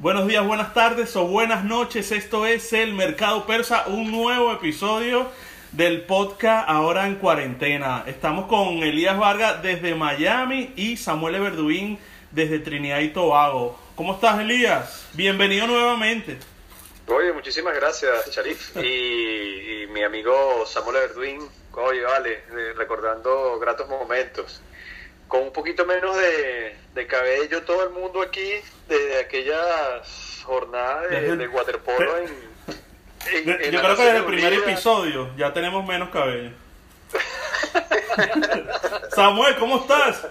Buenos días, buenas tardes o buenas noches. Esto es el Mercado Persa, un nuevo episodio del podcast ahora en cuarentena. Estamos con Elías Vargas desde Miami y Samuel Everduín desde Trinidad y Tobago. ¿Cómo estás, Elías? Bienvenido nuevamente. Oye, muchísimas gracias, Sharif. Y, mi amigo Samuel Everduín, oye, vale, eh, recordando gratos momentos con un poquito menos de, cabello todo el mundo aquí desde aquellas jornadas de, waterpolo en, Yo creo que desde el primer episodio ya tenemos menos cabello. Samuel, ¿cómo estás?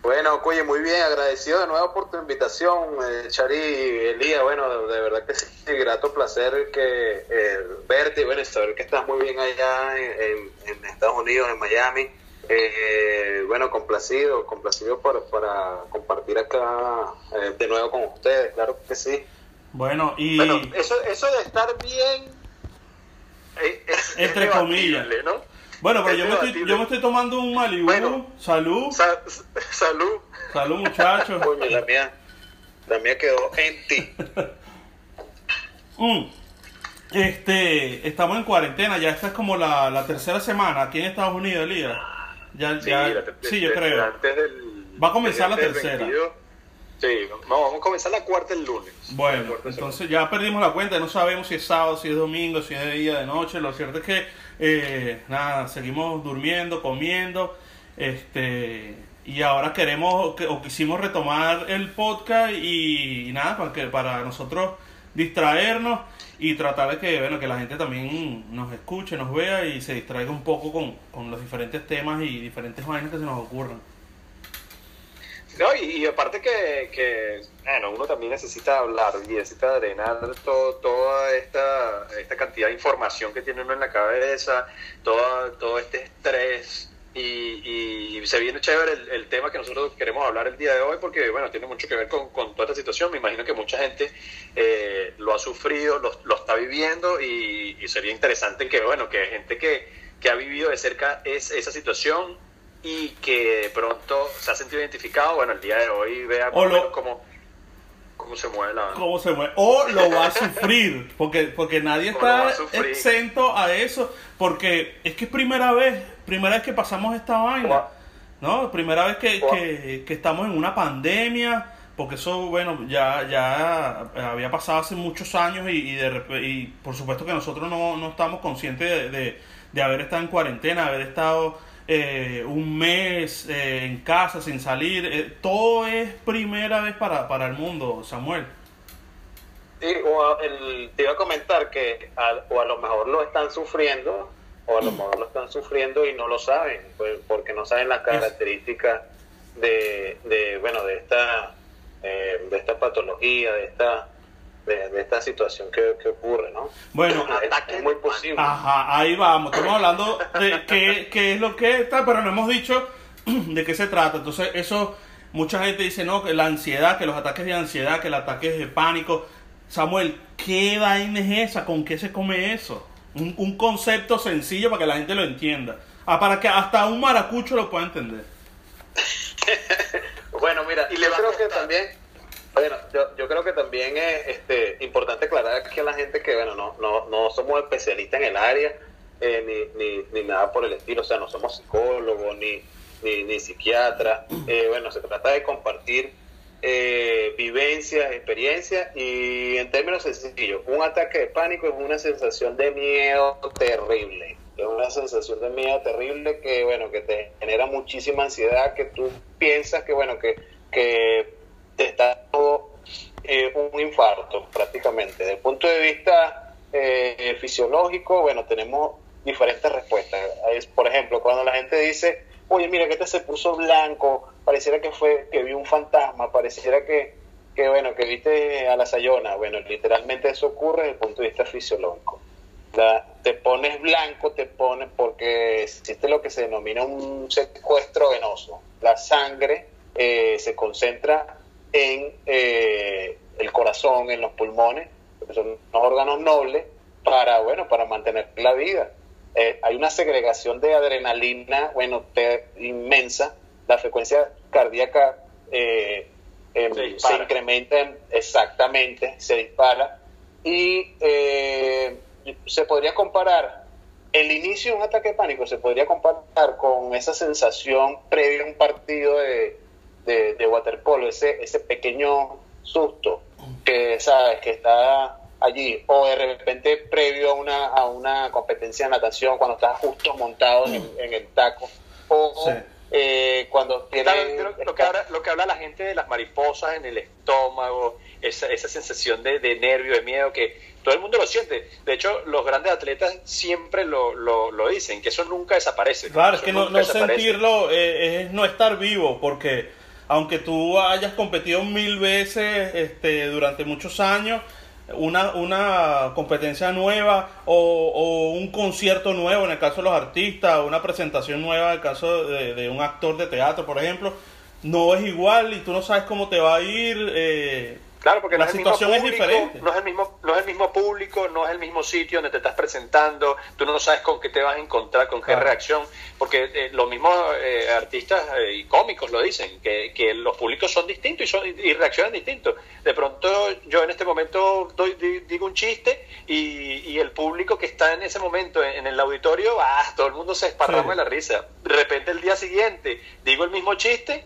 Bueno, oye, muy bien, agradecido de nuevo por tu invitación, eh, Chari Elías. Bueno, de verdad que sí, grato placer que eh, verte y bueno, saber que estás muy bien allá en Estados Unidos, en Miami. Eh, bueno, complacido, complacido para, para compartir acá eh, de nuevo con ustedes, claro que sí. Bueno, y... Bueno, eso, eso de estar bien... Eh, es, Entre comillas. ¿no? Bueno, pero yo me, estoy, yo me estoy tomando un Malibu. salud. salud. Salud, muchachos. la mía, la mía quedó en ti. Mm. Este, estamos en cuarentena, ya esta es como la, la tercera semana aquí en Estados Unidos, Elías. Ya, sí, ya, sí, yo creo. Va a comenzar la tercera. sí, vamos a comenzar la cuarta el lunes. Bueno, entonces ya perdimos la cuenta, no sabemos si es sábado, si es domingo, si es de día, de noche. Lo cierto es que, eh, nada, seguimos durmiendo, comiendo, este, y ahora queremos o quisimos retomar el podcast y, nada, para, que, para nosotros distraernos y tratar de que, bueno, que la gente también nos escuche, nos vea y se distraiga un poco con, los diferentes temas y diferentes vainas que se nos ocurran. No, y, aparte que, bueno, uno también necesita hablar y necesita drenar todo, toda esta, esta cantidad de información que tiene uno en la cabeza, todo, todo este estrés y, se viene chévere el, tema que nosotros queremos hablar el día de hoy porque, bueno, tiene mucho que ver con, toda esta situación. Me imagino que mucha gente eh, lo ha sufrido, lo, está viviendo y, sería interesante que, bueno, que gente que, que ha vivido de cerca es, esa situación y que de pronto se ha sentido identificado, bueno, el día de hoy vea cómo, cómo se mueve la... Cómo se mueve. O lo va a sufrir, porque, porque nadie está exento a eso, porque es que es primera vez primera vez que pasamos esta vaina, ¿no? Primera vez que, que, estamos en una pandemia, porque eso, bueno, ya, ya había pasado hace muchos años y, y, por supuesto que nosotros no, no estamos conscientes de, de, haber estado en cuarentena, haber estado eh, un mes eh, en casa sin salir. Eh, todo es primera vez para, para el mundo, Samuel. Sí, o el, te iba a comentar que o a lo mejor lo están sufriendo o a lo mejor lo están sufriendo y no lo saben, pues, porque no saben las características de, de bueno, de esta, eh, de esta patología, de esta, de, esta situación que, ocurre, ¿no? Bueno, es, muy posible. Ajá, ahí vamos, estamos hablando de qué, qué es lo que está, pero no hemos dicho de qué se trata, entonces eso, mucha gente dice, no, que la ansiedad, que los ataques de ansiedad, que el ataque de pánico, Samuel, ¿qué vaina es esa? ¿Con qué se come eso? Un, un, concepto sencillo para que la gente lo entienda. Ah, para que hasta un maracucho lo pueda entender. bueno, mira, y le yo creo que también, bueno, yo, yo, creo que también es este, importante aclarar a la gente que, bueno, no, no, no somos especialistas en el área, eh, ni, ni, ni, nada por el estilo, o sea, no somos psicólogos, ni, ni, ni psiquiatras. Eh, bueno, se trata de compartir eh, vivencias, experiencias y en términos sencillos, un ataque de pánico es una sensación de miedo terrible. Es una sensación de miedo terrible que, bueno, que te genera muchísima ansiedad, que tú piensas que, bueno, que, que dando eh, un infarto prácticamente. Desde el punto de vista eh, fisiológico, bueno, tenemos diferentes respuestas. Por ejemplo, cuando la gente dice, oye, mira que este se puso blanco, pareciera que fue, que vi un fantasma, pareciera que, que bueno, que viste a la sayona. Bueno, literalmente eso ocurre desde el punto de vista fisiológico. te pones blanco, te pones porque existe lo que se denomina un secuestro venoso. La sangre eh, se concentra en eh, el corazón, en los pulmones, que son los órganos nobles, para, bueno, para mantener la vida. Eh, hay una segregación de adrenalina, bueno, inmensa, la frecuencia cardíaca eh, em, se, incrementa exactamente, se dispara. Y eh, se podría comparar el inicio de un ataque de pánico, se podría comparar con esa sensación previa a un partido de, de, waterpolo, ese, ese pequeño susto que sabes que está allí, o de repente previo a una, a una competencia de natación, cuando estás justo montado en, el taco, o eh, cuando tiene... lo, que habla, lo que habla la gente de las mariposas en el estómago, esa, esa sensación de, de nervio, de miedo, que todo el mundo lo siente. De hecho, los grandes atletas siempre lo, lo, dicen, que eso nunca desaparece. Claro, es que no, no sentirlo eh, es no estar vivo, porque aunque tú hayas competido mil veces este, durante muchos años, una, una competencia nueva o, un concierto nuevo en el caso de los artistas, una presentación nueva en el caso de, un actor de teatro, por ejemplo, no es igual y tú no sabes cómo te va a ir. Eh, Claro, porque la situación es, diferente. No es, el mismo, no es el mismo público, no es el mismo sitio donde te estás presentando, tú no sabes con qué te vas a encontrar, con qué reacción, porque eh, los mismos eh, artistas eh, y cómicos lo dicen, que, que, los públicos son distintos y, son, y reaccionan distintos. De pronto yo en este momento doy, digo un chiste y, y, el público que está en ese momento en, el auditorio, ah, todo el mundo se esparrama de la risa. De repente el día siguiente digo el mismo chiste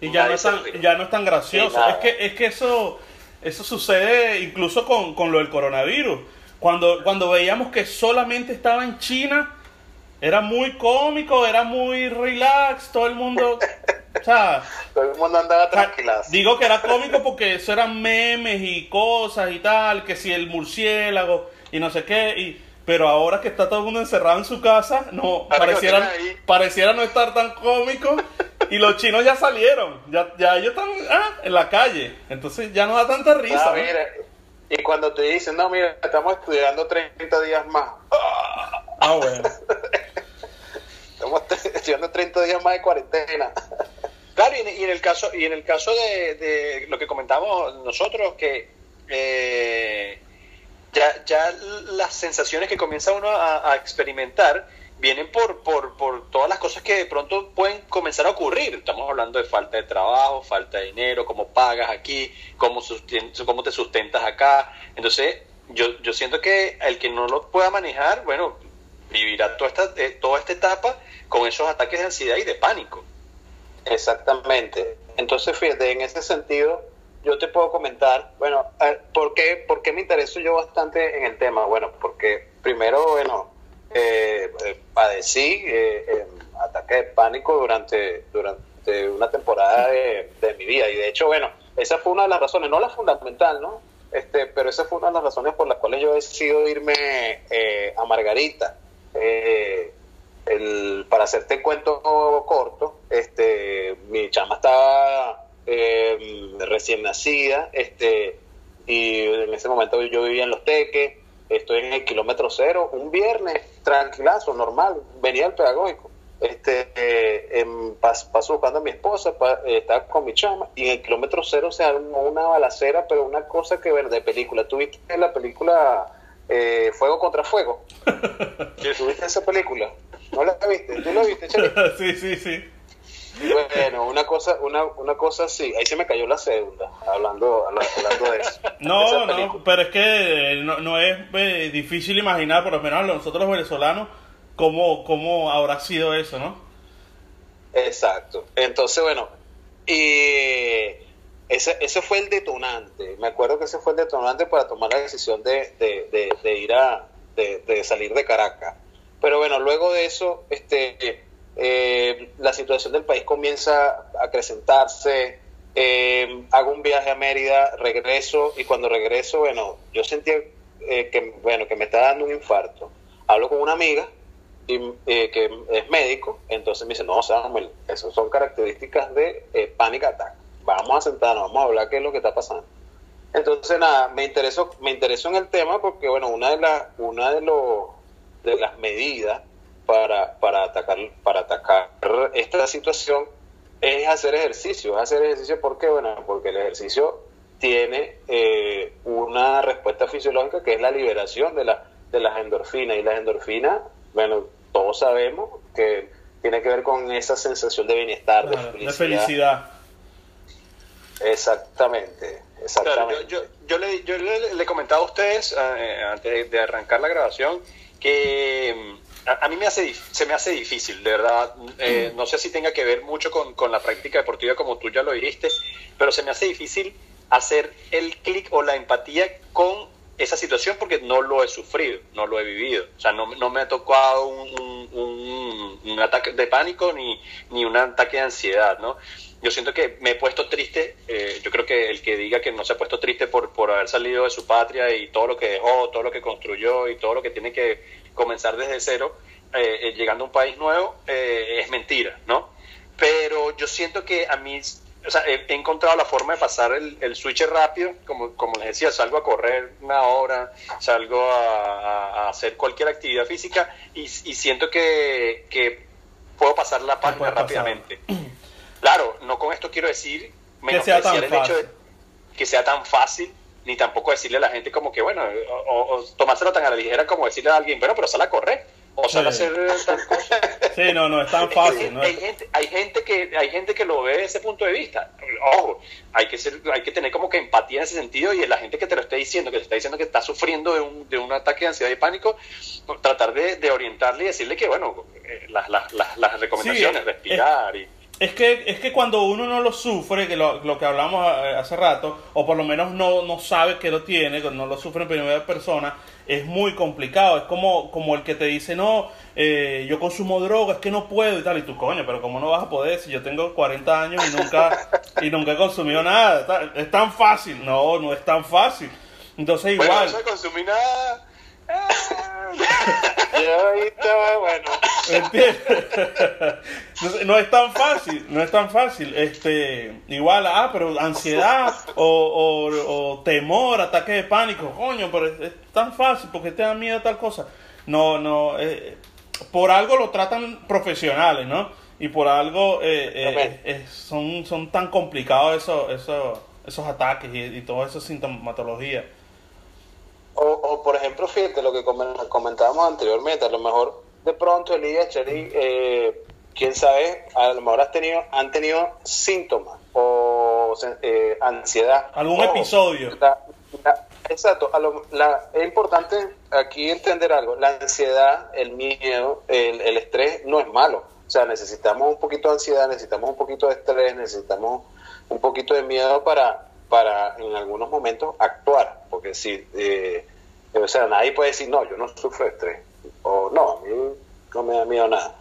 y ya no, es tan, ya no es tan gracioso. Es que, es que eso, eso sucede incluso con, con lo del coronavirus. Cuando, cuando veíamos que solamente estaba en China, era muy cómico, era muy relax, todo el mundo... O sea, todo el mundo andaba tranquilo. Digo que era cómico porque eso eran memes y cosas y tal, que si el murciélago y no sé qué, y, pero ahora que está todo el mundo encerrado en su casa, no, pareciera, pareciera no estar tan cómico y los chinos ya salieron, ya, ya ellos están ah, en la calle, entonces ya no da tanta risa. Ah, y cuando te dicen, no, mira, estamos estudiando 30 días más. Ah, bueno. estamos estudiando 30 días más de cuarentena. Claro, y en, el caso, y en el caso de, lo que comentamos nosotros, que eh, ya, ya las sensaciones que comienza uno a experimentar, vienen por, por, por todas las cosas que de pronto pueden comenzar a ocurrir. Estamos hablando de falta de trabajo, falta de dinero, cómo pagas aquí, cómo, te sustentas acá. Entonces, yo, yo siento que el que no lo pueda manejar, bueno, vivirá toda esta, eh, toda esta etapa con esos ataques de ansiedad y de pánico. Exactamente. Entonces, fíjate, en ese sentido, yo te puedo comentar, bueno, ¿por qué, ¿por qué me intereso yo bastante en el tema? Bueno, porque primero, bueno, eh, eh, padecí eh, ataque de pánico durante, durante una temporada de, mi vida. Y de hecho, bueno, esa fue una de las razones, no la fundamental, ¿no? Este, pero esa fue una de las razones por las cuales yo decido irme eh, a Margarita. el, para hacerte cuento corto, este, mi chama estaba recién nacida, este, y en ese momento yo vivía en Los Teques, estoy en el kilómetro cero, un viernes, tranquilazo, normal, venía el pedagógico. Este, eh, paso buscando a mi esposa, eh, estaba con mi chama, y en el kilómetro cero se armó una balacera, pero una cosa que ver de película. ¿Tuviste la película eh, Fuego contra Fuego? ¿Tuviste esa película? ¿No la viste? ¿Tú la viste, sí, sí, sí. Bueno, una cosa, una, una cosa sí, ahí se me cayó la segunda, hablando, hablando de eso. No, no, pero es que no, no es eh, difícil imaginar, por lo menos nosotros los venezolanos, cómo, cómo habrá sido eso, ¿no? Exacto. Entonces, bueno, y ese, ese fue el detonante. Me acuerdo que ese fue el detonante para tomar la decisión de, de, de, ir a, de, salir de Caracas. Pero bueno, luego de eso, este eh, la situación del país comienza a acrecentarse, eh, hago un viaje a Mérida, regreso y cuando regreso, bueno, yo sentí eh, que, bueno, que me estaba dando un infarto. Hablo con una amiga y, que es médico, entonces me dice, no, Samuel, esas son características de panic attack. Vamos a sentarnos, vamos a hablar qué es lo que está pasando. Entonces, nada, me interesó, me interesó en el tema porque, bueno, una de, las una de, los, de las medidas para, para, atacar, para atacar esta situación es hacer ejercicio. hacer ejercicio ¿por qué? Bueno, porque el ejercicio tiene eh, una respuesta fisiológica que es la liberación de, la, de las endorfinas. Y las endorfinas, bueno, todos sabemos que tiene que ver con esa sensación de bienestar, de, felicidad. Exactamente, exactamente. yo, yo, le, yo le, le, comentaba a ustedes, eh, antes de arrancar la grabación, que a, mí me hace, se me hace difícil, de verdad. Eh, no sé si tenga que ver mucho con, con, la práctica deportiva, como tú ya lo dijiste, pero se me hace difícil hacer el clic o la empatía con esa situación porque no lo he sufrido, no lo he vivido. O sea, no, no me ha tocado un, un, un, ataque de pánico ni, ni un ataque de ansiedad, ¿no? Yo siento que me he puesto triste, eh, yo creo que el que diga que no se ha puesto triste por, por haber salido de su patria y todo lo que dejó, todo lo que construyó y todo lo que tiene que comenzar desde cero, eh, eh, llegando a un país nuevo, es mentira, ¿no? Pero yo siento que a mí o sea, he, encontrado la forma de pasar el, el switch rápido, como, como les decía, salgo a correr una hora, salgo a, hacer cualquier actividad física y, y siento que, que, puedo pasar la página rápidamente. Claro, no con esto quiero decir menospreciar el hecho de que sea tan fácil, ni tampoco decirle a la gente como que, bueno, o, o tomárselo tan a la ligera como decirle a alguien, bueno, pero sal a correr o sea, hacer tal cosa. Sí, no, no es tan fácil. Hay, gente, hay, gente que, hay gente que lo ve desde ese punto de vista. Ojo, hay que, ser, hay que tener como que empatía en ese sentido y la gente que te lo esté diciendo, que te está diciendo que está sufriendo de un, de un ataque de ansiedad y pánico, tratar de, de orientarle y decirle que, bueno, eh, las, las, las, recomendaciones, respirar y es que, es que cuando uno no lo sufre, que lo, lo que hablamos eh, hace rato, o por lo menos no, no sabe que lo tiene, no lo sufre en primera persona, es muy complicado. Es como, como el que te dice, no, eh, yo consumo droga, es que no puedo y tal. Y tú, coño, pero ¿cómo no vas a poder si yo tengo 40 años y nunca, y nunca he consumido nada? Es tan fácil. No, no es tan fácil. Entonces igual... no consumí nada yo bueno. No es tan fácil, no es tan fácil. Este, igual, ah, pero ansiedad o, o, temor, ataque de pánico, coño, pero es, tan fácil porque te da miedo a tal cosa. No, no, eh, por algo lo tratan profesionales, ¿no? Y por algo eh, eh, son, son tan complicados esos, esos, esos ataques y, y toda esa sintomatología. O, o, por ejemplo, fíjate lo que comentábamos anteriormente, a lo mejor de pronto Elías, Cheri, eh, quién sabe, a lo mejor has tenido, han tenido síntomas o eh, ansiedad. ¿Algún episodio? exacto, es importante aquí entender algo, la ansiedad, el miedo, el, el estrés no es malo. O sea, necesitamos un poquito de ansiedad, necesitamos un poquito de estrés, necesitamos un poquito de miedo para, para en algunos momentos actuar, porque si, eh, o sea, nadie puede decir, no, yo no sufro estrés, o no, a mí no me da miedo nada.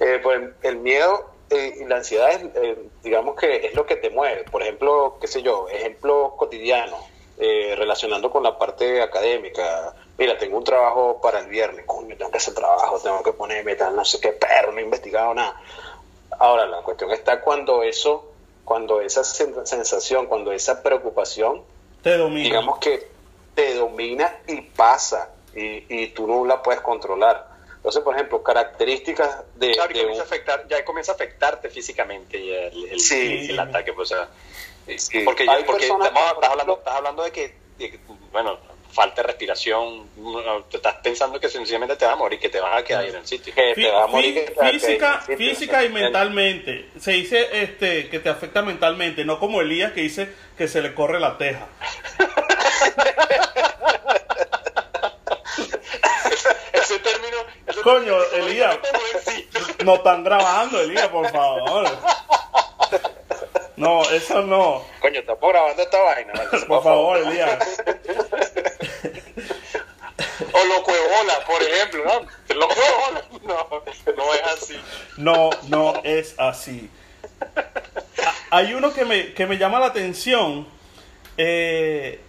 Eh, pues el miedo eh, y la ansiedad, es, digamos que es lo que te mueve. Por ejemplo, qué sé yo, ejemplo cotidiano, relacionando con la parte académica. Mira, tengo un trabajo para el viernes, coño, tengo que hacer trabajo, tengo que ponerme tal, no sé qué, pero no he investigado nada. Ahora, la cuestión está cuando eso cuando esa sensación, cuando esa preocupación, te domina. digamos que te domina y pasa y, y tú no la puedes controlar. Entonces, por ejemplo, características de... Claro, comienza a afectar, ya comienza a afectarte físicamente el, el, sí, el, ataque. Pues, o sea, porque, porque estás, hablando, estás hablando de que, de que, bueno, falta de respiración, te estás pensando que sencillamente te vas a morir, que te vas a quedar ahí en el sitio. Que te vas a morir, física, física y mentalmente. Se dice este que te afecta mentalmente, no como Elías que dice que se le corre la teja. ese, término. Coño, Elías. No están grabando, Elías, por favor. No, eso no. Coño, estamos grabando esta vaina. Por, favor, Elías. o loco bola, por ejemplo, ¿no? Loco bola. No, no es así. No, no es así. Hay uno que me, que me llama la atención. Eh,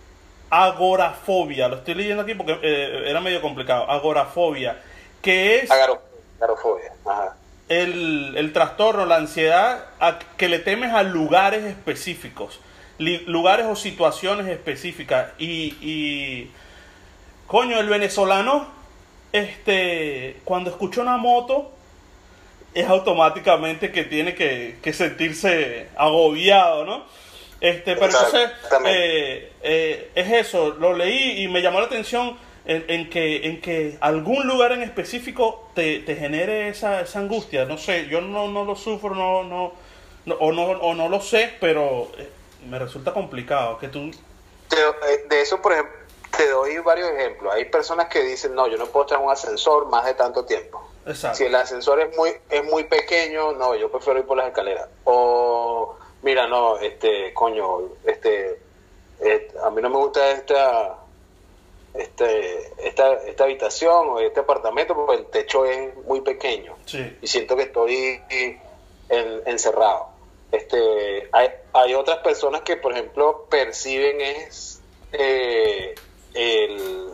agorafobia. Lo estoy leyendo aquí porque eh, era medio complicado. Agorafobia. Que es. agorafobia. Ajá el, el trastorno, la ansiedad, a que le temes a lugares específicos, lugares o situaciones específicas. Y, y, coño, el venezolano, este, cuando escucha una moto, es automáticamente que tiene que, que sentirse agobiado, ¿no? Este, pero entonces, eh, eh, es eso, lo leí y me llamó la atención en, que, en que algún lugar en específico te, te genere esa, esa angustia. No sé, yo no, no lo sufro, no, no, o, no, o no lo sé, pero me resulta complicado. Que tú... Eh, de eso, por ejemplo, te doy varios ejemplos. Hay personas que dicen, no, yo no puedo estar en un ascensor más de tanto tiempo. Exacto. Si el ascensor es muy, es muy pequeño, no, yo prefiero ir por las escaleras. O, mira, no, este, coño, este, eh, a mí no me gusta esta, este, esta, esta habitación o este apartamento porque el techo es muy pequeño y siento que estoy encerrado. Este, hay, hay otras personas que, por ejemplo, perciben es eh, el,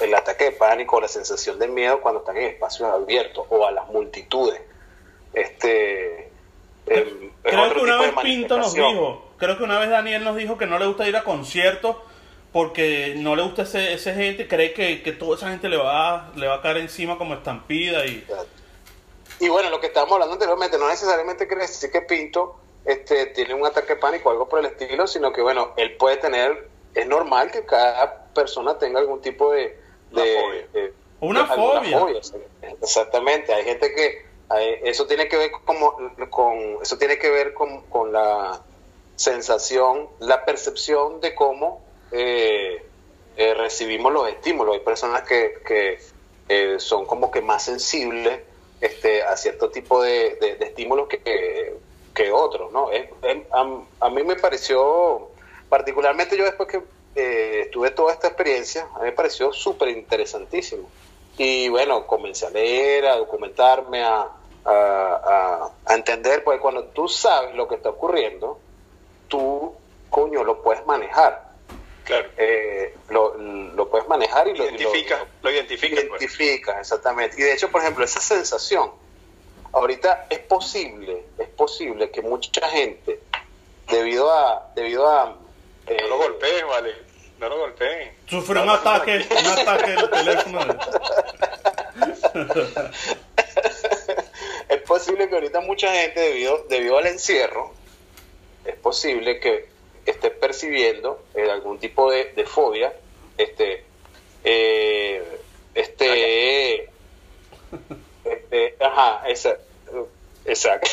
el ataque de pánico, la sensación de miedo cuando están en espacios abiertos o a las multitudes. Este, em, creo que una vez Pinto nos dijo, creo que una vez Daniel nos dijo que no le gusta ir a conciertos porque no le gusta ese, ese gente, cree que, que toda esa gente le va, le va a caer encima como estampida y... Y bueno, lo que estábamos hablando anteriormente, no necesariamente quiere decir que Pinto este, tiene un ataque de pánico o algo por el estilo, sino que bueno, él puede tener, es normal que cada persona tenga algún tipo de... de, una fobia. Exactamente, hay gente que eso tiene que ver como, con eso tiene que ver con, con la sensación, la percepción de cómo eh, eh, recibimos los estímulos. Hay personas que, que eh, son como que más sensibles este, a cierto tipo de, estímulos que, que, otros, ¿no? a, mí me pareció, particularmente yo después que tuve toda esta experiencia, a mí me pareció súper interesantísimo. Y bueno, comencé a leer, a documentarme, a, a, a, entender, pues cuando tú sabes lo que está ocurriendo, tú, coño, lo puedes manejar. Claro. Eh, lo, lo, puedes manejar y lo identifica. Lo, identifica, pues. exactamente. Y de hecho, por ejemplo, esa sensación, ahorita es posible, es posible que mucha gente, debido a, debido a eh, no lo golpeen, vale. No lo golpeen. Sufre un ataque, un ataque del teléfono. es posible que ahorita mucha gente, debido, debido al encierro, es posible que esté percibiendo eh, algún tipo de, fobia, este, eh, este, este, ajá, esa, exacto.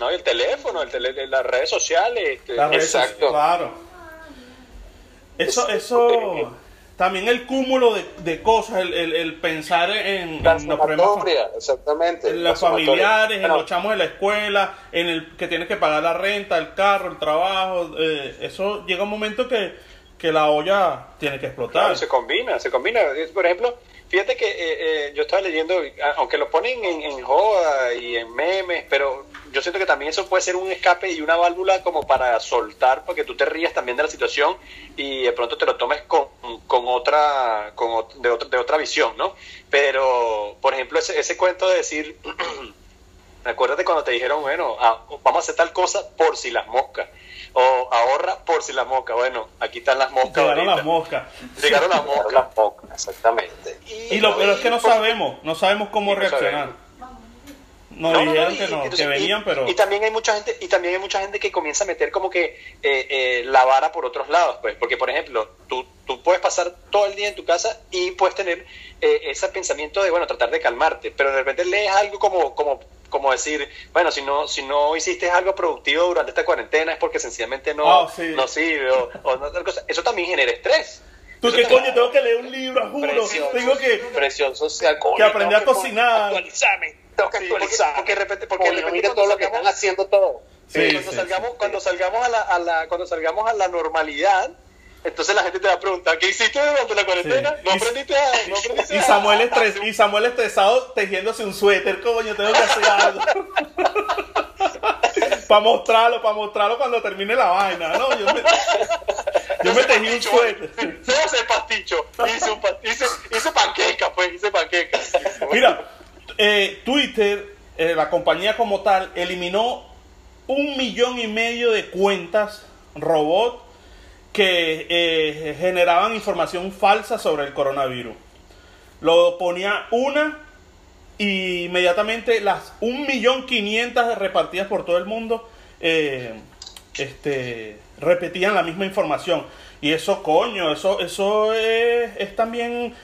no, el teléfono, el las redes sociales. Este, exacto. claro. Eso, eso también el cúmulo de, de cosas, el, el, pensar en, los problemas exactamente, en los familiares, en los chamos de la escuela, en el que tienes que pagar la renta, el carro, el trabajo, eh, eso llega un momento que, que la olla tiene que explotar. se combina, se combina. Por ejemplo, fíjate que eh, eh, yo estaba leyendo, aunque lo ponen en, en joda y en memes, pero yo siento que también eso puede ser un escape y una válvula como para soltar, porque tú te rías también de la situación y de pronto te lo tomes con, con otra, con, de, otra, de otra visión, ¿no? Pero, por ejemplo, ese, ese cuento de decir, acuérdate cuando te dijeron, bueno, ah, vamos a hacer tal cosa por si las moscas. O ahorra por si las moscas. Bueno, aquí están las moscas. Llegaron las moscas. Llegaron las moscas. exactamente. Y, lo peor es que no sabemos, no sabemos cómo reaccionar. No, dijeron que no, que venían, pero... Y también hay mucha gente, y también hay mucha gente que comienza a meter como que eh, eh, la vara por otros lados, pues, porque por ejemplo, tú, tú puedes pasar todo el día en tu casa y puedes tener eh, ese pensamiento de, bueno, tratar de calmarte, pero de repente lees algo como, como, como decir, bueno, si no, si no hiciste algo productivo durante esta cuarentena es porque sencillamente no, ah, no sirve, o, no cosa. Eso también genera estrés. ¿Tú qué coño? Tengo que leer un libro, juro. tengo que... Presión social. que aprender a cocinar tengo que actualizar. Porque, de repente, porque de repente todo lo que están haciendo todo. Sí, cuando, salgamos, cuando salgamos a la, a la, cuando salgamos a la normalidad, entonces la gente te va a preguntar, ¿qué hiciste durante la cuarentena? ¿No aprendiste a, no aprendiste y, Samuel estres, y Samuel estresado tejiéndose un suéter, coño, tengo que hacer algo. para mostrarlo, para mostrarlo cuando termine la vaina, ¿no? Yo me, yo me tejí un suéter. Se hace pasticho. Hice, un, hice, hice panqueca, pues, hice panqueca. Mira, eh, Twitter, eh, la compañía como tal, eliminó un millón y medio de cuentas robot que eh, generaban información falsa sobre el coronavirus. Lo ponía una y inmediatamente las un millón quinientas repartidas por todo el mundo este, repetían la misma información. Y eso, coño, eso, eso es, es también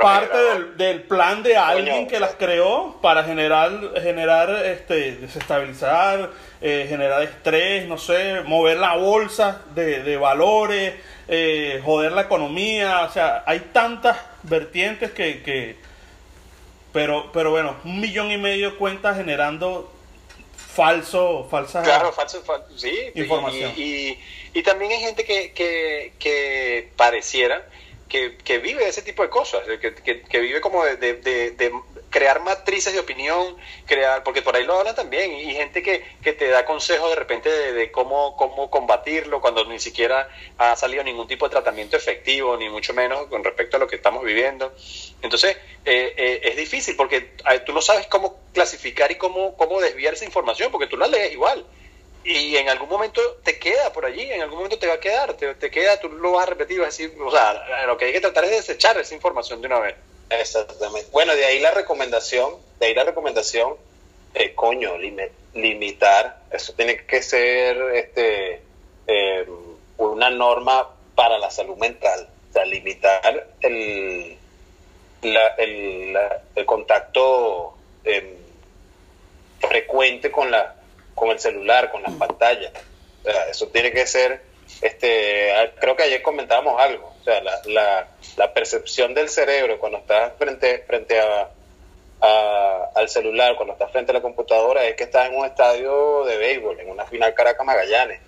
parte del, plan de alguien que las creó para generar, generar este, desestabilizar, eh, generar estrés, no sé, mover la bolsa de, valores, eh, joder la economía, o sea, hay tantas vertientes que, que pero, pero bueno, un millón y medio de cuentas generando falso, falsa claro, falso, sí, información. Y, y, también hay gente que, que, que pareciera que, que, vive ese tipo de cosas, que, que, vive como de, de, crear matrices de opinión, crear, porque por ahí lo hablan también, y gente que, que te da consejos de repente de, cómo, cómo combatirlo cuando ni siquiera ha salido ningún tipo de tratamiento efectivo, ni mucho menos con respecto a lo que estamos viviendo. Entonces, eh, eh, es difícil porque tú no sabes cómo clasificar y cómo, cómo desviar esa información, porque tú la lees igual y en algún momento te queda por allí, en algún momento te va a quedar, te, te queda, tú lo vas a repetir, vas o sea, lo que hay que tratar es desechar esa información de una vez. Exactamente. Bueno, de ahí la recomendación, de ahí la recomendación, eh, coño, limitar, eso tiene que ser este em, una norma para la salud mental, o sea, limitar el, el, el contacto em, frecuente con la con el celular, con las pantallas. O sea, eso tiene que ser, este, creo que ayer comentábamos algo, o sea, la, la, la percepción del cerebro cuando estás frente, frente a, al celular, cuando estás frente a la computadora, es que estás en un estadio de béisbol, en una final Caracas Magallanes.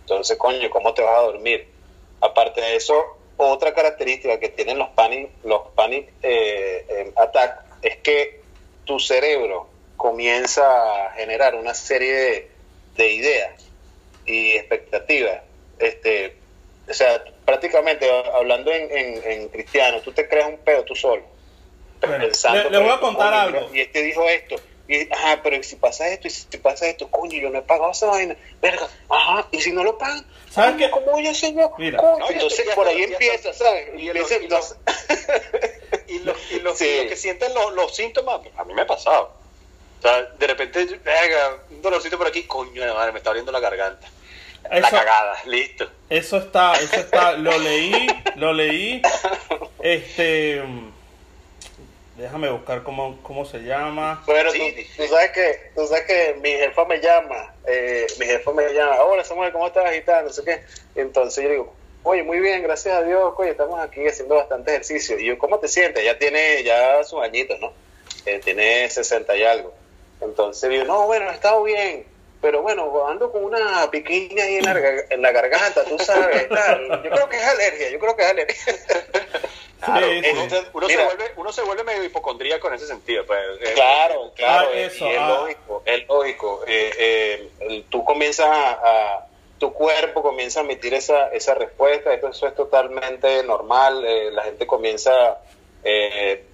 Entonces, coño, ¿cómo te vas a dormir? Aparte de eso, otra característica que tienen los panic, los panic eh, eh attack es que tu cerebro comienza a generar una serie de, ideas y expectativas. Este, o sea, prácticamente hablando en, cristiano, tú te creas un pedo tú solo. le, voy a contar algo. Y este dijo esto. Y, ajá, pero si pasa esto, y si pasa esto, coño, yo no he pagado esa vaina, verga, ajá, y si no lo pagan, ¿sabes qué? ¿Cómo voy a hacer yo? Mira, entonces por ahí empieza, ¿sabes? Y, y, los, y, lo, que sienten los, los síntomas, a mí me ha pasado o sea, de repente, venga, un dolorcito por aquí, coño de madre, me está abriendo la garganta. la cagada, listo. Eso está, eso está, lo leí, lo leí. Este, déjame buscar cómo, cómo se llama. Bueno, tú, sabes que, tú sabes que mi jefa me llama, eh, mi jefa me llama, hola Samuel, ¿cómo estás? Y tal, no sé qué. Entonces yo digo, oye, muy bien, gracias a Dios, oye, estamos aquí haciendo bastante ejercicio. Y yo, ¿cómo te sientes? Ya tiene ya sus añitos, ¿no? Eh, tiene 60 y algo. Entonces digo, no, bueno, he estado bien, pero bueno, ando con una piquiña ahí en la, en la garganta, tú sabes, tal. Yo creo que es alergia, yo creo que es alergia. Claro, uno, se vuelve, uno se vuelve medio hipocondríaco en ese sentido. Pues, eh, claro, eh, claro, ah, eso, y es ah. lógico, es lógico. Eh, tú comienzas a, tu cuerpo comienza a emitir esa, esa respuesta, esto, eso es totalmente normal, la gente comienza eh, eh,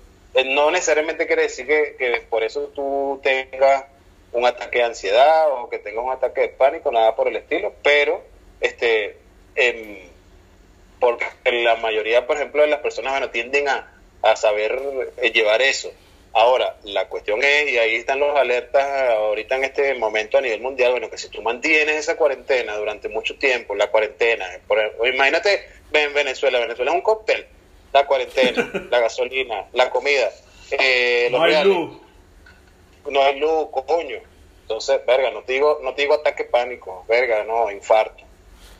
no necesariamente quiere decir que, por eso tú tengas un ataque de ansiedad o que tengas un ataque de pánico, nada por el estilo, pero este em, porque la mayoría, por ejemplo, de las personas bueno, tienden a, saber eh, llevar eso. Ahora, la cuestión es, y ahí están los alertas ahorita en este momento a nivel mundial, bueno, que si tú mantienes esa cuarentena durante mucho tiempo, la cuarentena, por, imagínate en Venezuela, Venezuela es un cóctel, la cuarentena, la gasolina, la comida. Eh, no hay luz. No hay luz, coño. Entonces, verga, no te digo, no te digo ataque pánico, verga, no, infarto.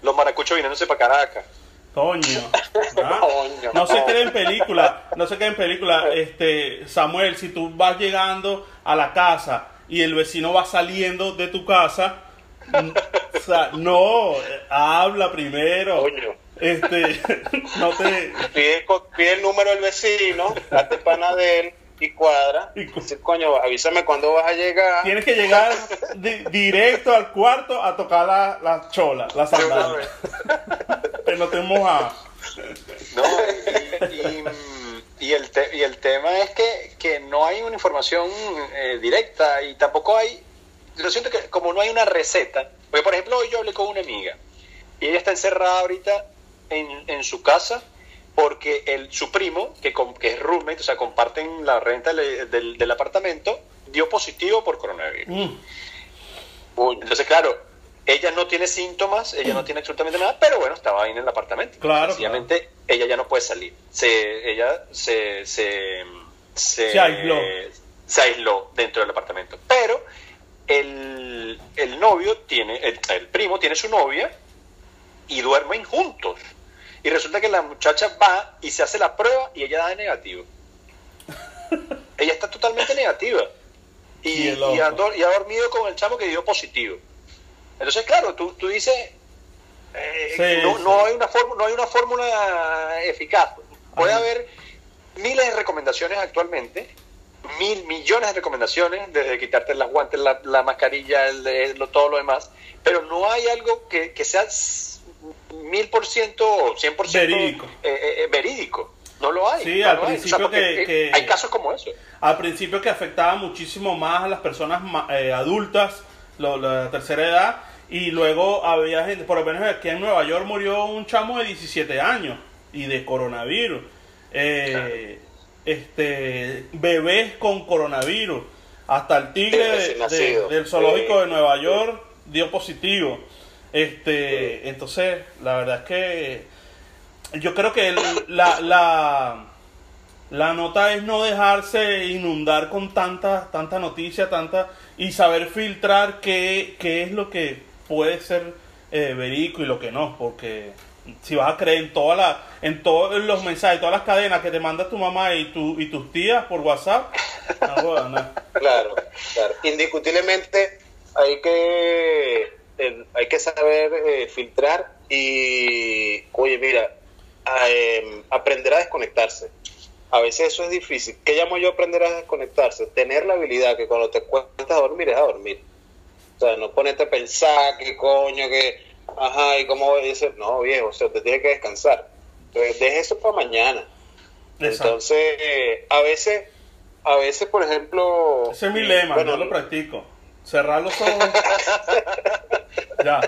Los maracuchos viniéndose para Caracas. Coño. No se cree en película, no se cree en película. Este, Samuel, si tú vas llegando a la casa y el vecino va saliendo de tu casa, o sea, no, habla primero. Coño. Este, no te... Pide, pide, el número del vecino, date pana de él y cuadra. Y coño, avísame cuándo vas a llegar. Tienes que llegar directo al cuarto a tocar la, la chola, la sandalia. que no te moja. No, y, y, el y el tema es que, que no hay una información eh, directa y tampoco hay. Lo siento que como no hay una receta. Porque, por ejemplo, hoy yo hablé con una amiga y ella está encerrada ahorita en, en su casa porque el, su primo, que, que es roommate, o sea, comparten la renta del, del, apartamento, dio positivo por coronavirus. Mm. Entonces, claro, ella no tiene síntomas, ella no tiene absolutamente nada, pero bueno, estaba ahí en el apartamento. Claro. Sencillamente, ella ya no puede salir. Se, ella se, se, se, aisló. Se aisló dentro del apartamento. Pero el, el novio tiene, el, el primo tiene su novia y duermen juntos. Y resulta que la muchacha va y se hace la prueba y ella da de negativo. ella está totalmente negativa. Y, y, ha, dormido con el chamo que dio positivo. Entonces, claro, tú, tú dices, eh, no, Hay una no hay una fórmula eficaz. Puede haber miles de recomendaciones actualmente, mil millones de recomendaciones, desde quitarte las guantes, la, mascarilla, todo lo demás, pero no hay algo que, que sea mil por ciento o cien por ciento verídico. Eh, eh, verídico. No lo hay. Sí, al principio que, Hay casos como eso. Al principio que afectaba muchísimo más a las personas adultas, la tercera edad, y luego había gente, por lo menos aquí en Nueva York murió un chamo de 17 años y de coronavirus. Eh, este bebés con coronavirus. Hasta el tigre del zoológico de Nueva York dio positivo. Este, entonces, la verdad es que yo creo que la, la, la nota es no dejarse inundar con tanta, tanta noticia, tanta, y saber filtrar qué, qué es lo que puede ser eh, verídico y lo que no, porque si vas a creer en toda la, en todos los mensajes, todas las cadenas que te manda tu mamá y tu y tus tías por WhatsApp, no Claro, claro. Indiscutiblemente hay que hay que saber eh, filtrar y, oye, mira, em, aprender a desconectarse. A veces eso es difícil. ¿Qué llamo yo aprender a desconectarse? Tener la habilidad que cuando te cuestas a dormir es a dormir o sea, no ponerte a pensar que coño, que, ajá, y cómo voy a decir, no, viejo, o sea, te tienes que descansar. Entonces, deje eso para mañana. Entonces, a veces, a veces, por ejemplo... Ese es mi lema, bueno, yo lo practico. Cerrar los ojos. ya.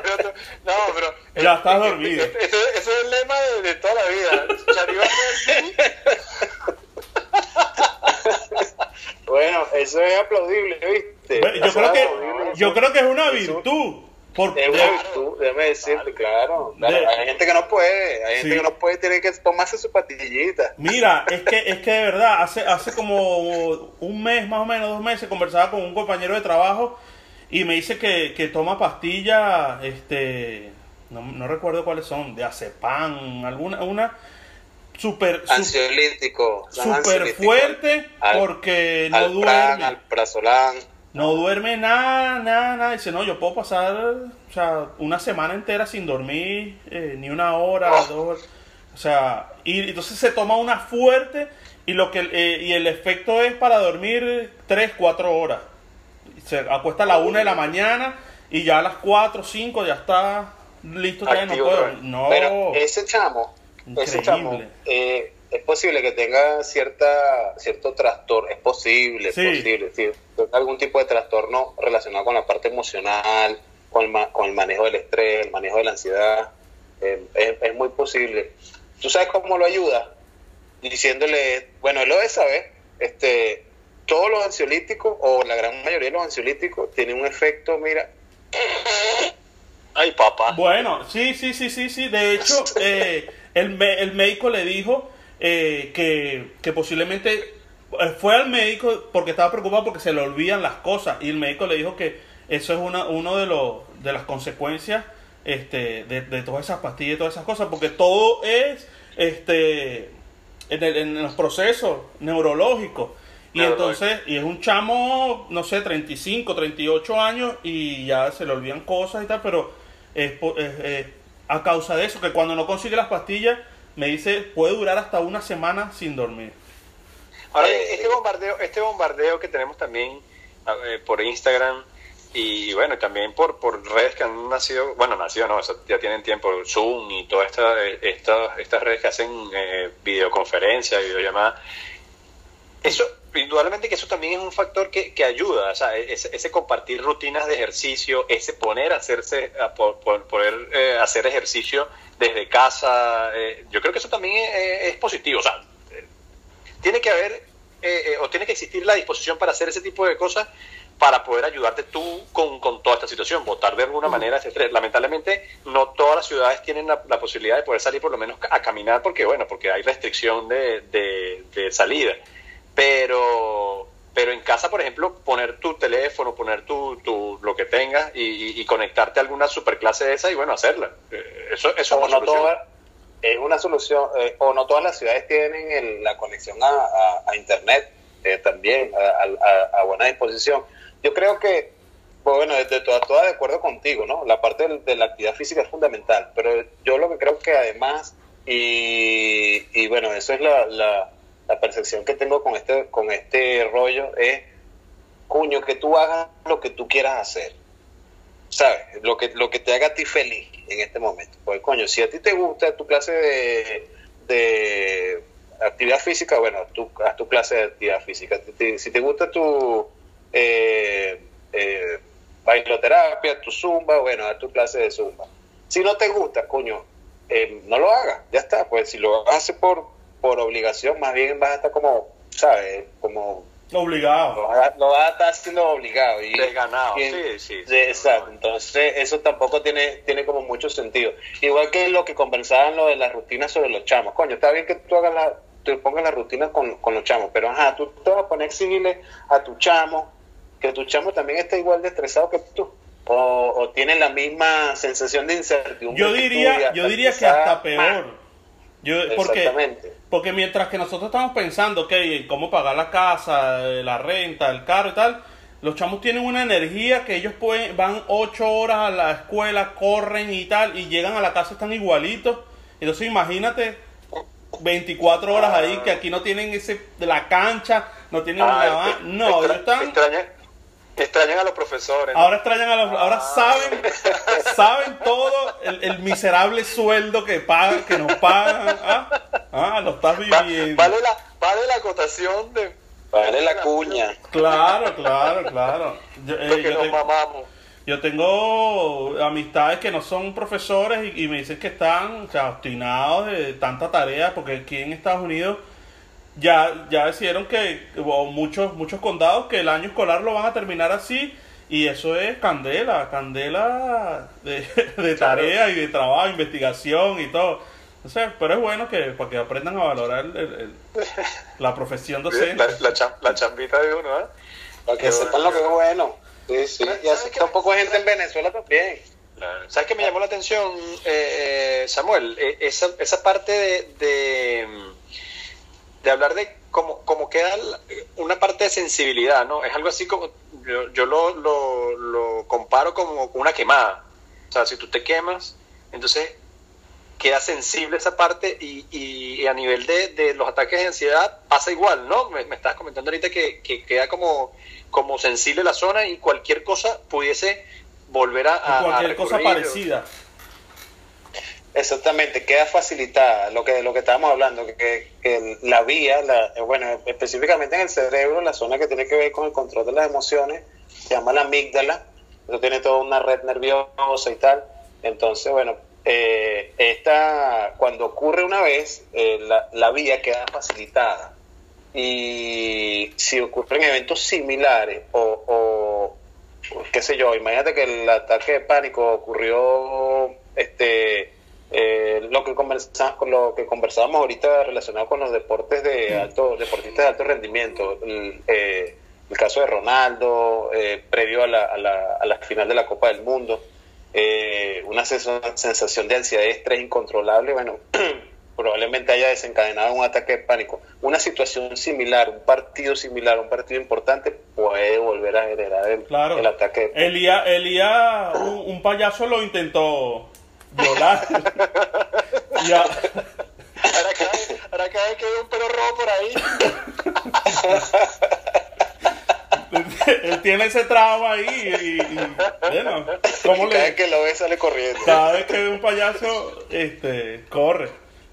no, pero... Ya estás dormido. Eso, es el lema de, toda la vida. bueno, eso es aplaudible, ¿viste? yo, creo que, yo creo que es una virtud. Porque, es una virtud, déjame decirte, claro. hay gente que no puede, hay gente que no puede, tiene que tomarse su patillita. Mira, es que, es que de verdad, hace, hace como un mes, más o menos, dos meses, conversaba con un compañero de trabajo y me dice que, que toma pastillas, este, no, no recuerdo cuáles son, de acepan, alguna, una super ansiolítico, super fuerte porque no duerme. Alprazolam no duerme nada, nada, nada. Dice, no, yo puedo pasar o sea, una semana entera sin dormir, eh, ni una hora, oh. dos O sea, y entonces se toma una fuerte y, lo que, eh, y el efecto es para dormir tres, cuatro horas. Se acuesta a la una de la mañana y ya a las cuatro, cinco ya está listo. no puedo. No. Pero ese chamo, ese chamo, eh, es posible que tenga cierta cierto trastorno, es posible, es posible, sí, algún tipo de trastorno relacionado con la parte emocional, con el, con el manejo del estrés, el manejo de la ansiedad, eh, es, muy posible. ¿Tú sabes cómo lo ayuda? Diciéndole, bueno, él lo de saber, este, todos los ansiolíticos, o la gran mayoría de los ansiolíticos, tienen un efecto, mira... Ay, papá. Bueno, sí, sí, sí, sí, sí. De hecho, eh, el, el médico le dijo eh, que, posiblemente eh, fue al médico porque estaba preocupado porque se le olvidan las cosas y el médico le dijo que eso es una uno de los de las consecuencias este de, todas esas pastillas y todas esas cosas porque todo es este en, los procesos neurológicos y entonces y es un chamo no sé 35 38 años y ya se le olvidan cosas y tal pero es a causa de eso que cuando no consigue las pastillas me dice, puede durar hasta una semana sin dormir. Ahora, eh, este bombardeo, este bombardeo que tenemos también eh, por Instagram y bueno, también por, por redes que han nacido, bueno, nacido no, ya tienen tiempo, Zoom y todas estas estas redes que hacen eh, videoconferencias, videollamadas, eso, indudablemente que eso también es un factor que, que ayuda, o sea, ese, ese, compartir rutinas de ejercicio, ese poner a hacerse, a poder eh, hacer ejercicio desde casa, eh, yo creo que eso también es, positivo, o sea, tiene que haber eh, o tiene que existir la disposición para hacer ese tipo de cosas, para poder ayudarte tú con, con toda esta situación, votar de alguna manera ese estrés. Lamentablemente, no todas las ciudades tienen la, posibilidad de poder salir por lo menos a caminar porque, bueno, porque hay restricción de, de, salida. Pero, pero en casa, por ejemplo, poner tu teléfono, poner tu, tu lo que tengas y, conectarte a alguna superclase de esa y, bueno, hacerla. Eh, eso, eso es una solución. es una solución, eh, o no todas las ciudades tienen la conexión a, a, Internet eh, también a, a buena disposición yo creo que, bueno, de toda, toda de acuerdo contigo, ¿no? La parte de, la actividad física es fundamental, pero yo lo que creo que además, y, y bueno, eso es la, la, percepción que tengo con este, con este rollo, es, cuño, que tú hagas lo que tú quieras hacer. ¿Sabes? Lo que, lo que te haga a ti feliz en este momento. Pues, coño, si a ti te gusta tu clase de, de actividad física, bueno, tú, haz tu clase de actividad física. Si te gusta tu, eh, eh, bailoterapia, tu zumba, bueno, a tu clase de zumba. Si no te gusta, coño, eh, no lo hagas, ya está. Pues si lo haces por, por obligación, más bien vas a estar como, ¿sabes? Como... Obligado. Lo vas, a, estar haciendo obligado. Y, Desganado, sí, sí, Exacto, entonces eso tampoco tiene, tiene como mucho sentido. Igual que lo que conversaban lo de las rutinas sobre los chamos. Coño, está bien que tú hagas la, te pongas la rutina con, con los chamos, pero ajá, tú te vas a poner civiles a tu chamo, que tu chamo también está igual de estresado que tú. O, o tiene la misma sensación de incertidumbre. Yo diría, yo diría que hasta peor. Yo, porque, porque mientras que nosotros estamos pensando que cómo pagar la casa, eh, la renta, el carro y tal, los chamos tienen una energía que ellos pueden, van ocho horas a la escuela, corren y tal, y llegan a la casa están igualitos. Entonces imagínate 24 horas ahí que aquí no tienen ese la cancha, no tienen nada. No, ellos están Extrañan a los profesores. Ahora extrañan a los. Ahora ah. saben, saben todo el, miserable sueldo que pagan, que nos pagan. Ah, ah lo estás viviendo. Vale la, vale la acotación de. Vale la cuña. Claro, claro, claro. Yo, eh, yo, nos mamamos. yo tengo amistades que no son profesores y, me dicen que están o sea, obstinados de tanta tarea, porque aquí en Estados Unidos ya, ya decidieron que muchos, muchos condados que el año escolar lo van a terminar así y eso es candela, candela de, de tarea y de trabajo, investigación y todo. O sea, pero es bueno que para que aprendan a valorar el, la profesión docente. La, la, chambita de uno, ¿eh? Para que sepan lo que es bueno. Sí, sí. Y así que tampoco gente en Venezuela también. ¿Sabes qué me llamó la atención, eh, eh Samuel? Eh, esa, esa parte de de hablar de cómo, cómo queda una parte de sensibilidad, ¿no? Es algo así como, yo, yo lo, lo, lo, comparo como una quemada. O sea, si tú te quemas, entonces queda sensible esa parte y, y, a nivel de, de, los ataques de ansiedad pasa igual, ¿no? Me, me estabas comentando ahorita que, que, queda como, como sensible la zona y cualquier cosa pudiese volver a... cualquier cosa parecida. Exactamente, queda facilitada lo que lo que estábamos hablando, que, la vía, la, bueno, específicamente en el cerebro, la zona que tiene que ver con el control de las emociones, se llama la amígdala, eso tiene toda una red nerviosa y tal. Entonces, bueno, eh, esta, cuando ocurre una vez, eh, la, la vía queda facilitada. Y si ocurren eventos similares o, o qué sé yo, imagínate que el ataque de pánico ocurrió este eh, lo que conversamos lo que conversábamos ahorita relacionado con los deportes de alto deportistas de alto rendimiento. El, eh, caso de Ronaldo eh, previo a la, a, la, a la, final de la Copa del Mundo. Una sensación de ansiedad y estrés incontrolable. Bueno probablemente haya desencadenado un ataque de pánico. Una situación similar un partido similar un partido importante puede volver a generar el, ataque de Elías un, un payaso lo intentó volar. ya. Ahora cae que un pelo rojo por ahí. Él tiene ese trauma ahí y, bueno, ¿cómo cada vez que lo ve sale corriendo. Cada vez que ve un payaso, este, corre.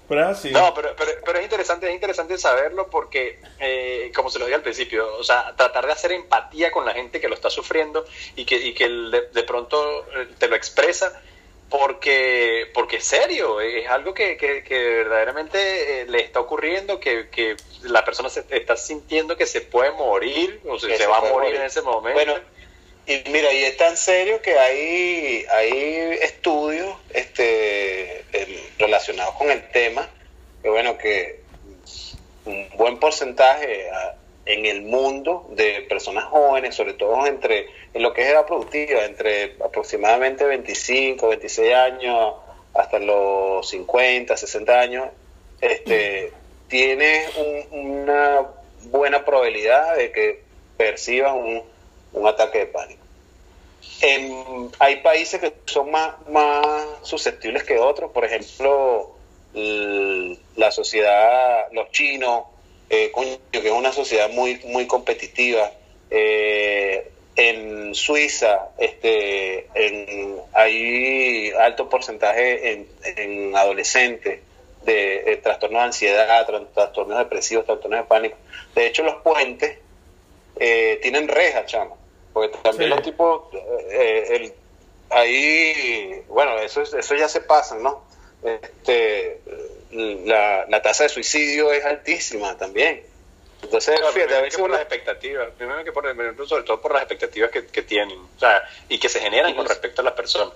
Pero es así. No, pero, pero, pero, es interesante, es interesante saberlo porque, eh, como se lo dije al principio, o sea, tratar de hacer empatía con la gente que lo está sufriendo y que, y que de, de pronto eh, te lo expresa porque, porque es serio, es algo que, que, verdaderamente eh, le está ocurriendo, que, que, la persona se está sintiendo que se puede morir, o se, se, va a morir, en ese momento. Bueno, y mira, y es tan serio que hay, hay estudios este, relacionados con el tema, que bueno, que un buen porcentaje en el mundo de personas jóvenes, sobre todo entre en lo que es edad productiva, entre aproximadamente 25, 26 años hasta los 50, 60 años, este, tiene una buena probabilidad de que percibas un, un ataque de pánico. hay países que son más, más susceptibles que otros, por ejemplo, la sociedad, los chinos, eh, que es una sociedad muy, muy competitiva. Eh, en Suiza este, hay alto porcentaje en, adolescentes de, trastornos de ansiedad, trastornos depresivos, trastornos de pánico. De hecho, los puentes eh, tienen rejas, chamo. Porque también los tipos, eh, ahí, bueno, eso, eso ya se pasa, ¿no? Este, la, la tasa de suicidio es altísima también. Entonces, fíjate, a veces por las expectativas, primero que por, sobre todo por las expectativas que, que tienen, o sea, y que se generan con respecto a las personas.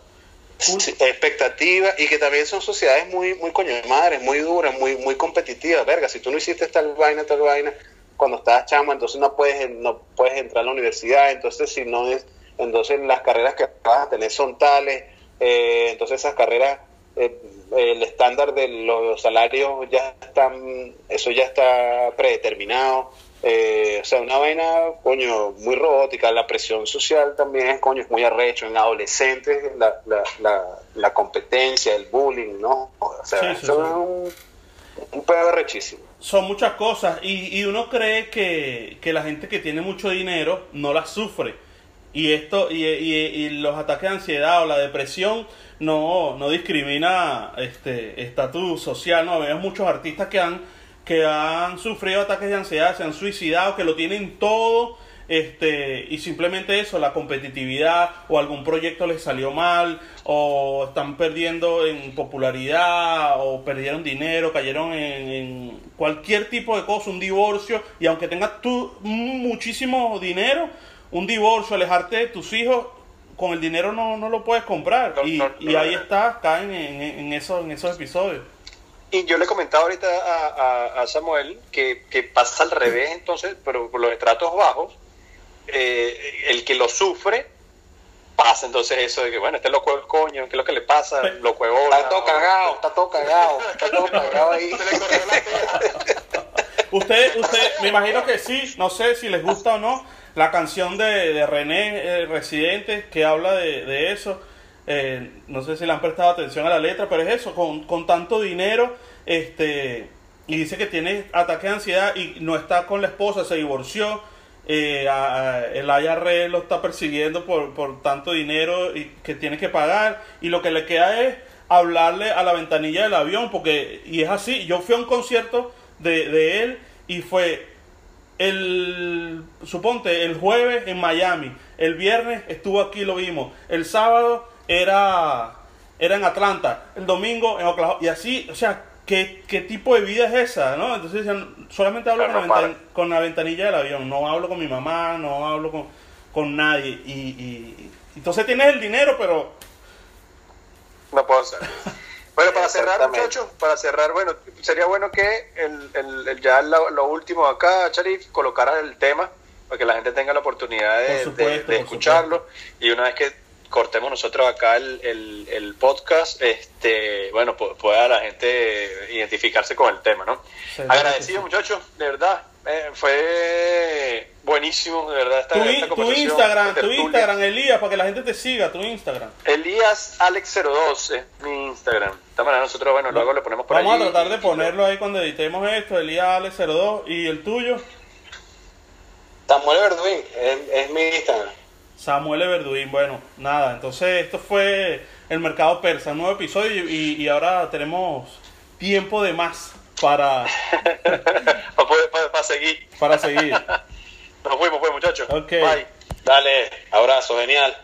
expectativas y que también son sociedades muy muy coño de madres, muy duras, muy muy competitivas, verga, si tú no hiciste tal vaina, tal vaina cuando estás chamo, entonces no puedes no puedes entrar a la universidad, entonces si no es entonces las carreras que vas a tener son tales, eh, entonces esas carreras eh, el estándar de los salarios ya están, eso ya está predeterminado. Eh, o sea, una vaina, coño, muy robótica. La presión social también, coño, es muy arrecho. En adolescentes, la, la, la, competencia, el bullying, ¿no? O sea, eso es un, un pedo arrechísimo. Son muchas cosas y, y uno cree que, que la gente que tiene mucho dinero no las sufre. Y esto, y, y, y los ataques de ansiedad o la depresión no, no discrimina este estatus social, ¿no? Vemos muchos artistas que han, que han sufrido ataques de ansiedad, se han suicidado, que lo tienen todo, este, y simplemente eso, la competitividad, o algún proyecto les salió mal, o están perdiendo en popularidad, o perdieron dinero, cayeron en, en cualquier tipo de cosa, un divorcio, y aunque tengas tú muchísimo dinero, un divorcio, alejarte de tus hijos, con el dinero no, no lo puedes comprar. y, y ahí está, caen en, en, eso, en esos episodios. Y yo le comentaba ahorita a, a, Samuel que, que, pasa al revés entonces, pero por los estratos bajos, eh, el que lo sufre pasa entonces eso de que, bueno, este loco el coño, ¿qué es lo que le pasa? Lo Está todo cagado, está todo cagado, está todo cagado ahí. usted, usted, me imagino que sí, no sé si les gusta o no, la canción de, de René eh, Residente que habla de, de eso. Eh, no sé si le han prestado atención a la letra, pero es eso, con, con tanto dinero, este, y dice que tiene ataque de ansiedad y no está con la esposa, se divorció. Eh, el IRS lo está persiguiendo por, por tanto dinero y que tiene que pagar y lo que le queda es hablarle a la ventanilla del avión porque y es así yo fui a un concierto de, de él y fue el, suponte, el jueves en Miami, el viernes estuvo aquí, lo vimos, el sábado era, era en Atlanta, el domingo en Oklahoma, y así, o sea, ¿qué, qué tipo de vida es esa? ¿no? Entonces solamente hablo con, la ventanilla del avión, no hablo con mi mamá, no hablo con, con nadie, y, y, entonces tienes el dinero, pero... No puedo hacer. Bueno, para cerrar, muchachos, para cerrar, bueno, sería bueno que el, el, ya lo, último acá, Charif, colocara el tema para que la gente tenga la oportunidad de, escucharlo. Y una vez que cortemos nosotros acá el, el, podcast, este, bueno, pueda la gente identificarse con el tema, ¿no? Agradecido, muchachos, de verdad, eh, fue buenísimo, de verdad. Esta, tu, esta tu Instagram, tu Instagram, Elías, para que la gente te siga, tu Instagram. Elías Alex02 es mi Instagram. Esta manera nosotros, bueno, luego le ponemos por Vamos a tratar de ponerlo ahí cuando editemos esto, Elías Alex02. ¿Y el tuyo? Samuel Verduín, es, mi Instagram. Samuel Verduín, bueno, nada, entonces esto fue el mercado persa, nuevo episodio y, y ahora tenemos tiempo de más para... para, seguir. Para seguir. Nos fuimos pues muchachos. Bye. Dale, abrazo, genial.